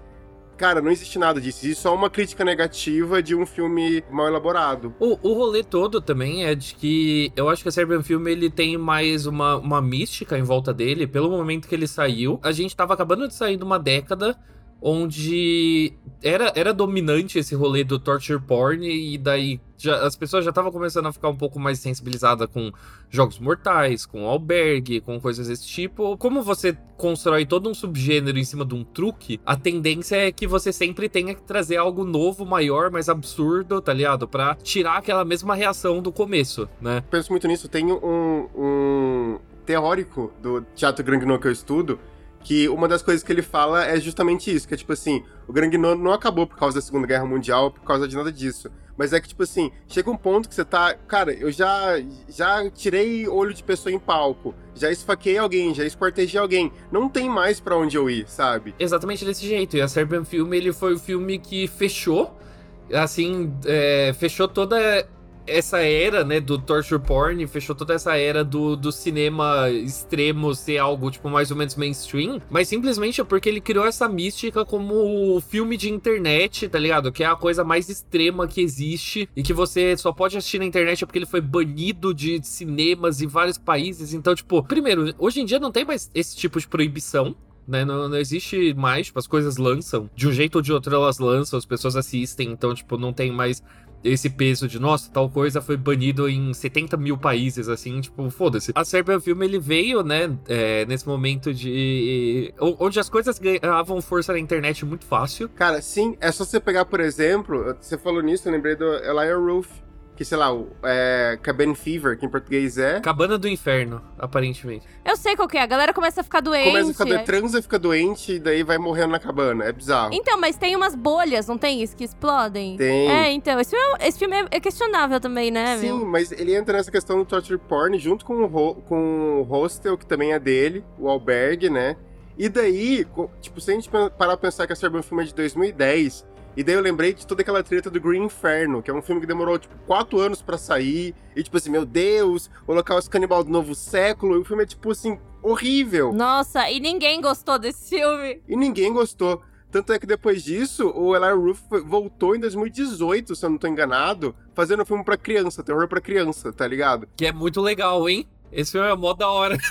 cara, não existe nada disso, existe só uma crítica negativa de um filme mal elaborado. O, o rolê todo também é de que eu acho que a Serbian Film ele tem mais uma, uma mística em volta dele. Pelo momento que ele saiu, a gente tava acabando de sair de uma década onde era, era dominante esse rolê do torture porn e daí já, as pessoas já estavam começando a ficar um pouco mais sensibilizadas com jogos mortais, com albergue, com coisas desse tipo. Como você constrói todo um subgênero em cima de um truque, a tendência é que você sempre tenha que trazer algo novo, maior, mais absurdo, tá ligado? Pra tirar aquela mesma reação do começo, né? penso muito nisso. Tem um, um teórico do teatro Granguinot que eu estudo, que uma das coisas que ele fala é justamente isso, que é tipo assim, o Granguinot não acabou por causa da Segunda Guerra Mundial, por causa de nada disso. Mas é que, tipo assim, chega um ponto que você tá. Cara, eu já, já tirei olho de pessoa em palco, já esfaquei alguém, já esquartejei alguém. Não tem mais pra onde eu ir, sabe? Exatamente desse jeito. E a Serbian Film, ele foi o filme que fechou, assim, é, fechou toda essa era, né, do torture porn, fechou toda essa era do, do cinema extremo ser algo, tipo, mais ou menos mainstream, mas simplesmente é porque ele criou essa mística como o filme de internet, tá ligado? Que é a coisa mais extrema que existe e que você só pode assistir na internet porque ele foi banido de cinemas em vários países. Então, tipo, primeiro, hoje em dia não tem mais esse tipo de proibição, né? Não, não existe mais, tipo, as coisas lançam. De um jeito ou de outro elas lançam, as pessoas assistem, então, tipo, não tem mais esse peso de, nossa, tal coisa foi banido em 70 mil países, assim, tipo, foda-se. A Serbian Film, ele veio, né, é, nesse momento de... onde as coisas ganhavam força na internet muito fácil. Cara, sim, é só você pegar, por exemplo, você falou nisso, eu lembrei do Elijah Roof, que, sei lá, o é, Cabin Fever, que em português é. Cabana do Inferno, aparentemente. Eu sei qual que é. A galera começa a ficar doente. Começa a ficar é. doente, transa, fica doente e daí vai morrendo na cabana. É bizarro. Então, mas tem umas bolhas, não tem isso? Que explodem? Tem. É, então. Esse filme, é- esse filme é- é questionável também, né, Sim, meu? mas ele entra nessa questão do torture porn junto com o, com o hostel, que também é dele, o albergue, né? E daí, tipo, se a gente parar pra pensar que a Serbian filme é de 2010, e daí eu lembrei de toda aquela treta do Green Inferno, que é um filme que demorou, tipo, quatro anos pra sair, e tipo assim, meu Deus, o Holocausto Canibal do Novo Século, e o filme é, tipo assim, horrível. Nossa, e ninguém gostou desse filme. E ninguém gostou. Tanto é que depois disso, o Eli Roth voltou em 2018, se eu não tô enganado, fazendo um filme pra criança, terror pra criança, tá ligado? Que é muito legal, hein? Esse filme é mó da hora.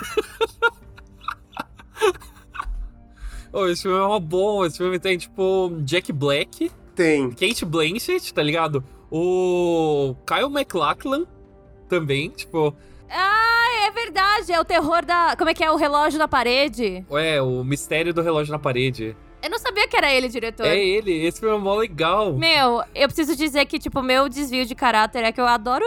oh, esse filme é uma bom. Esse filme tem, tipo, Jack Black, Tem. Kate Blanchett, tá ligado? O Kyle MacLachlan também, tipo... Ah, é verdade. É o terror da. Como é que é? O relógio na parede. É, o mistério do relógio na parede. Eu não sabia que era ele, diretor. É ele, esse filme é mó legal. Meu, eu preciso dizer que, tipo, meu desvio de caráter é que eu adoro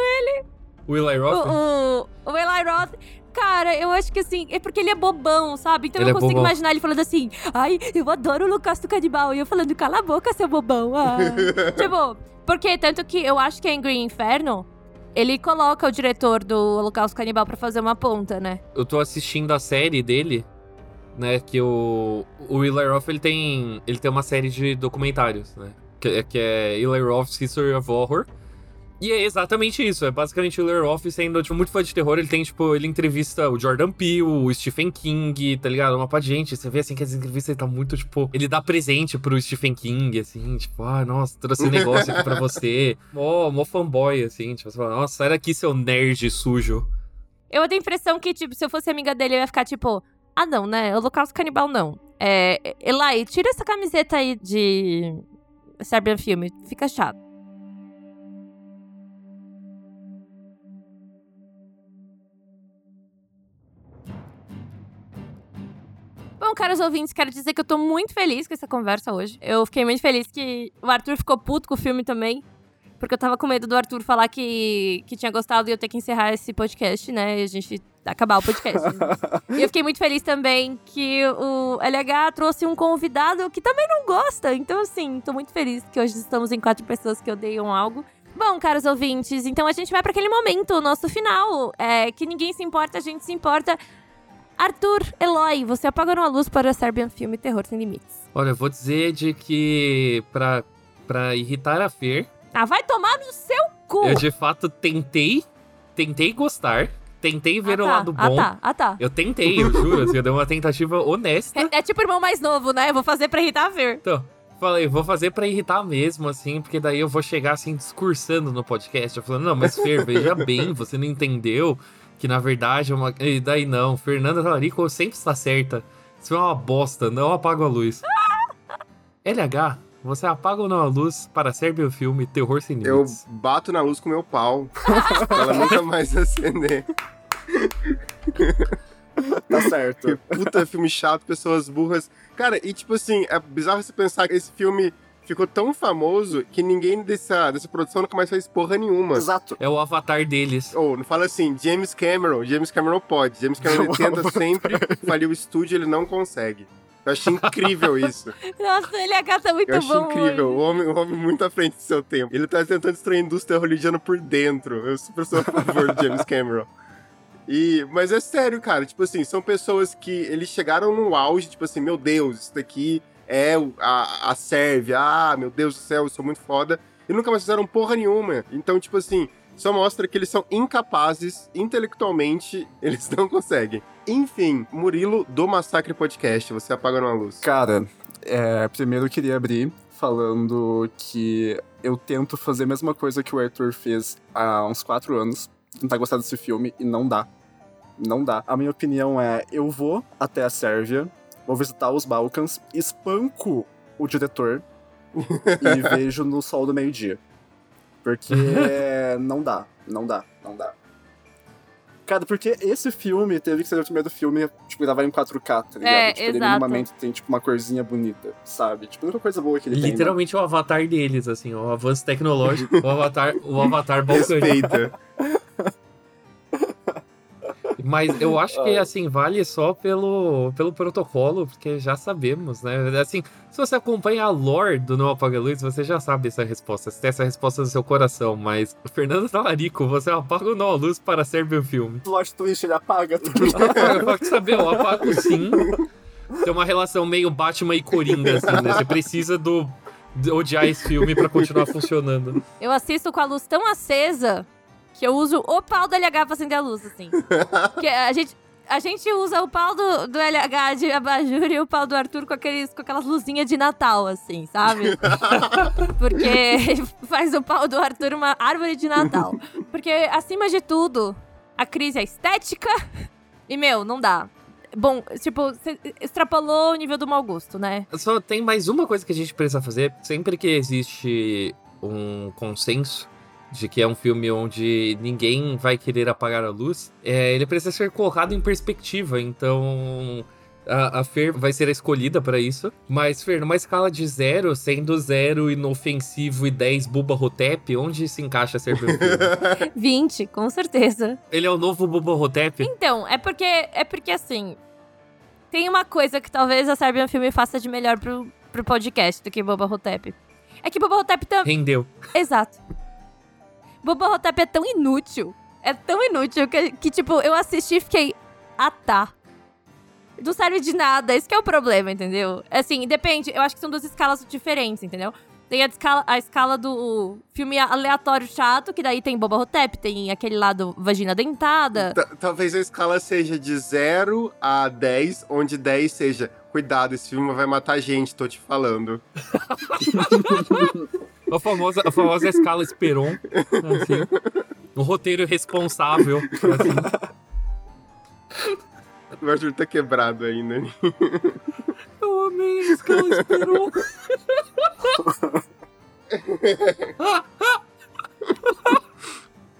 O Eli Roth. o, o, o Eli Roth. Cara, eu acho que assim, é porque ele é bobão, sabe? Então Ele eu é consigo imaginar ele falando assim, ai, eu adoro o Holocausto Canibal. E eu falando, cala a boca, seu bobão. Ah. tipo, porque tanto que eu acho que em Green Inferno, ele coloca o diretor do Holocausto Canibal pra fazer uma ponta, né? eu tô assistindo a série dele, né? Que o, o Eli Roth ele tem, ele tem uma série de documentários, né? Que, é- que é Eli Roth's History of Horror. E é exatamente isso. É basicamente o Roth sendo tipo, muito fã de terror. Ele tem, tipo, ele entrevista o Jordan Peele, o Stephen King, tá ligado? Uma pá de gente. Você vê assim que as entrevistas ele tá muito, tipo, ele dá presente pro Stephen King, assim, tipo, ah, nossa, trouxe um negócio aqui pra você. Mó, mó fanboy, assim, tipo, você fala, nossa, sai daqui, seu nerd sujo. Eu tenho a impressão que, tipo, se eu fosse amiga dele, eu ia ficar tipo, ah, não, né? Holocausto Canibal não. É, Eli, tira essa camiseta aí de Serbian Filme, fica chato. Bom, caros ouvintes, quero dizer que eu tô muito feliz com essa conversa hoje. Eu fiquei muito feliz que o Arthur ficou puto com o filme também. Porque eu tava com medo do Arthur falar que, que tinha gostado e eu ter que encerrar esse podcast, né? E a gente acabar o podcast. e eu fiquei muito feliz também que o LH trouxe um convidado que também não gosta. Então, assim, tô muito feliz que hoje estamos em quatro pessoas que odeiam algo. Bom, caros ouvintes, então a gente vai pra aquele momento, o nosso final. É que ninguém se importa, a gente se importa. Arthur, Eloy, você apagou uma luz para Serbian Filme Terror Sem Limites. Olha, eu vou dizer de que pra, pra irritar a Fer, Ah, vai tomar no seu cu! eu de fato tentei, tentei gostar, tentei ver ah, o tá, lado Ah, bom. tá, ah, tá. Eu tentei, eu juro, assim, eu dei uma tentativa honesta. É, é tipo irmão mais novo, né? Eu vou fazer pra irritar a Fer. Então, falei, vou fazer pra irritar mesmo, assim, porque daí eu vou chegar assim, discursando no podcast, eu falando, não, mas Fer, veja bem, você não entendeu que na verdade é uma. E daí não, Fernanda Talarico sempre está certa. Isso é uma bosta, não apago a luz. LH, você apaga ou não a luz para Serbian Filme Terror Sem Eu Limites? bato na luz com meu pau. ela nunca mais acender. Tá certo. Puta filme chato, pessoas burras. Cara, e tipo assim, é bizarro você pensar que esse filme ficou tão famoso que ninguém dessa, dessa produção nunca mais fez porra nenhuma. Exato. É o avatar deles. Ou, não fala assim, James Cameron. James Cameron pode. James Cameron ele tenta sempre falir o estúdio, ele não consegue. Eu achei incrível isso. Nossa, o LH tá muito Eu achei bom. incrível. hoje. O homem, o homem muito à frente do seu tempo. Ele tá tentando destruir a indústria hollywoodiana por dentro. Eu super sou a favor do James Cameron. E, mas é sério, cara. Tipo assim, são pessoas que eles chegaram no auge, tipo assim, meu Deus, isso daqui é a, a Sérvia. Ah, meu Deus do céu, eu sou muito foda. E nunca mais fizeram porra nenhuma. Então, tipo assim, só mostra que eles são incapazes, intelectualmente, eles não conseguem. Enfim, Murilo do Massacre Podcast, você apaga uma luz. Cara, é, primeiro eu queria abrir falando que eu tento fazer a mesma coisa que o Arthur fez há uns quatro anos. Tentar gostar desse filme e não dá. Não dá. A minha opinião é: eu vou até a Sérvia, vou visitar os Balcãs, espanco o diretor e vejo no sol do meio-dia. Porque não dá, não dá, não dá. Cara, porque esse filme teve que ser o primeiro filme, tipo, gravar em 4K, tá ligado? É, tipo, ele exato. minimamente tem, tipo, uma corzinha bonita, sabe? Tipo, a única coisa boa que ele tem. né? Literalmente o avatar deles, assim, o avanço tecnológico, o avatar, o avatar balcânico. Respeita. Mas eu acho que, assim, vale só pelo, pelo protocolo, porque já sabemos, né? Assim, se você acompanha a lore do Não Apaga Luz, você já sabe essa resposta. Você tem essa resposta no seu coração, mas Fernando Talarico, você apaga ou não a luz para ser meu filme? Plot twist, ele apaga tudo. Pode saber, eu apago sim. Tem uma relação meio Batman e Coringa, assim, né? Você precisa do odiar esse filme pra continuar funcionando. Eu assisto com a luz tão acesa que eu uso o pau do LH pra acender a luz, assim. Porque a gente, a gente usa o pau do, do LH de abajur e o pau do Arthur com, aqueles, com aquelas luzinhas de Natal, assim, sabe? Porque faz o pau do Arthur uma árvore de Natal. Porque, acima de tudo, a crise é estética e, meu, não dá. Bom, tipo, você extrapolou o nível do mau gosto, né? Só tem mais uma coisa que a gente precisa fazer. Sempre que existe um consenso de que é um filme onde ninguém vai querer apagar a luz, é, ele precisa ser colocado em perspectiva. Então, a, a Fer vai ser a escolhida pra isso. Mas, Fer, numa escala de zero, sendo zero inofensivo e 10 Buba Hotep, onde se encaixa ser meu filme? 20, com certeza. Ele é o novo Buba Hotep? Então, é porque, é porque assim, tem uma coisa que talvez a Serbian Filme faça de melhor pro, pro podcast do que Boba Hotep. É que Boba Hotep também... Rendeu. Exato. Boba Hotep é tão inútil, é tão inútil que, que, tipo, eu assisti e fiquei, ah tá. Não serve de nada, esse que é o problema, entendeu? Assim, depende, eu acho que são duas escalas diferentes, entendeu? Tem a escala, a escala do filme aleatório chato, que daí tem Boba Hotep, tem aquele lado vagina dentada. Ta- Talvez a escala seja de 0 a 10, onde 10 seja cuidado, esse filme vai matar gente, tô te falando. A famosa, a famosa escala Esperon. Assim. Um roteiro responsável. Assim. O Arthur tá quebrado ainda. Eu amei a escala Esperon.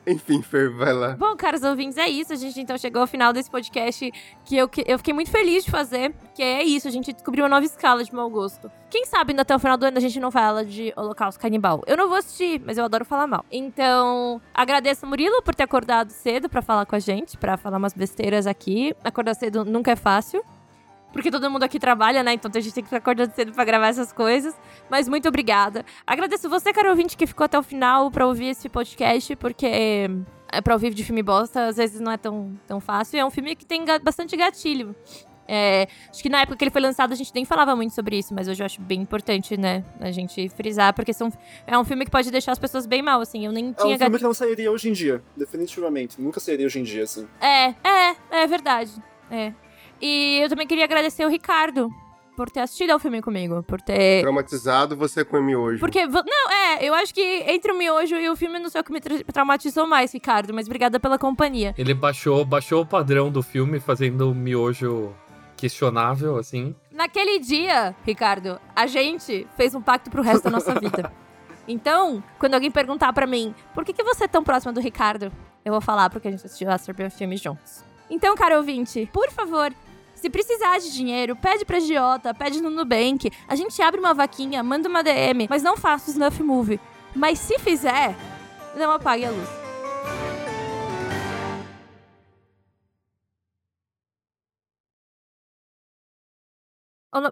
Enfim, Fer, vai lá. Bom, caros ouvintes, é isso. A gente então chegou ao final desse podcast que eu, que eu fiquei muito feliz de fazer. Que é isso, a gente descobriu uma nova escala de mau gosto. Quem sabe ainda até o final do ano a gente não fala de Holocausto Canibal. Eu não vou assistir, mas eu adoro falar mal. Então, agradeço, Murilo, por ter acordado cedo pra falar com a gente, pra falar umas besteiras aqui. Acordar cedo nunca é fácil. Porque todo mundo aqui trabalha, né? Então a gente tem que ficar acordando cedo pra gravar essas coisas. Mas muito obrigada. Agradeço você, caro ouvinte, que ficou até o final pra ouvir esse podcast, porque é pra ouvir de filme bosta, às vezes não é tão, tão fácil. É um filme que tem bastante gatilho. É, acho que na época que ele foi lançado a gente nem falava muito sobre isso, mas hoje eu acho bem importante, né? A gente frisar, porque são, é um filme que pode deixar as pessoas bem mal, assim. Eu nem É um tinha filme gatilho. que não sairia hoje em dia, definitivamente. Nunca sairia hoje em dia, assim. É, é, é verdade. É. E eu também queria agradecer o Ricardo por ter assistido ao filme comigo, por ter. Traumatizado, você com miojo. Porque, não, é, eu acho que entre o miojo e o filme não sei o que me tra- traumatizou mais, Ricardo, mas obrigada pela companhia. Ele baixou, baixou o padrão do filme, fazendo um miojo questionável, assim. Naquele dia, Ricardo, a gente fez um pacto pro resto da nossa vida. Então, quando alguém perguntar pra mim, por que, que você é tão próxima do Ricardo? Eu vou falar porque a gente assistiu a Serbian Filmes juntos. Então, cara ouvinte, por favor, se precisar de dinheiro, pede pra Giota, pede no Nubank. A gente abre uma vaquinha, manda uma DM, mas não faça o Snuff Movie. Mas se fizer, não apague a luz.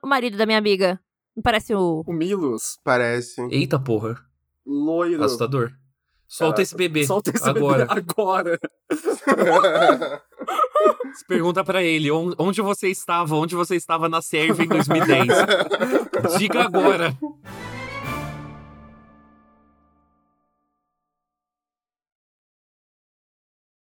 O marido da minha amiga. Não parece o. O Milos, Parece. Eita porra, loiro. assustador. Solta Caraca, esse bebê. Solta esse agora. bebê agora. Pergunta pra ele, on- onde você estava? Onde você estava na Sérvia em 2010? Diga agora.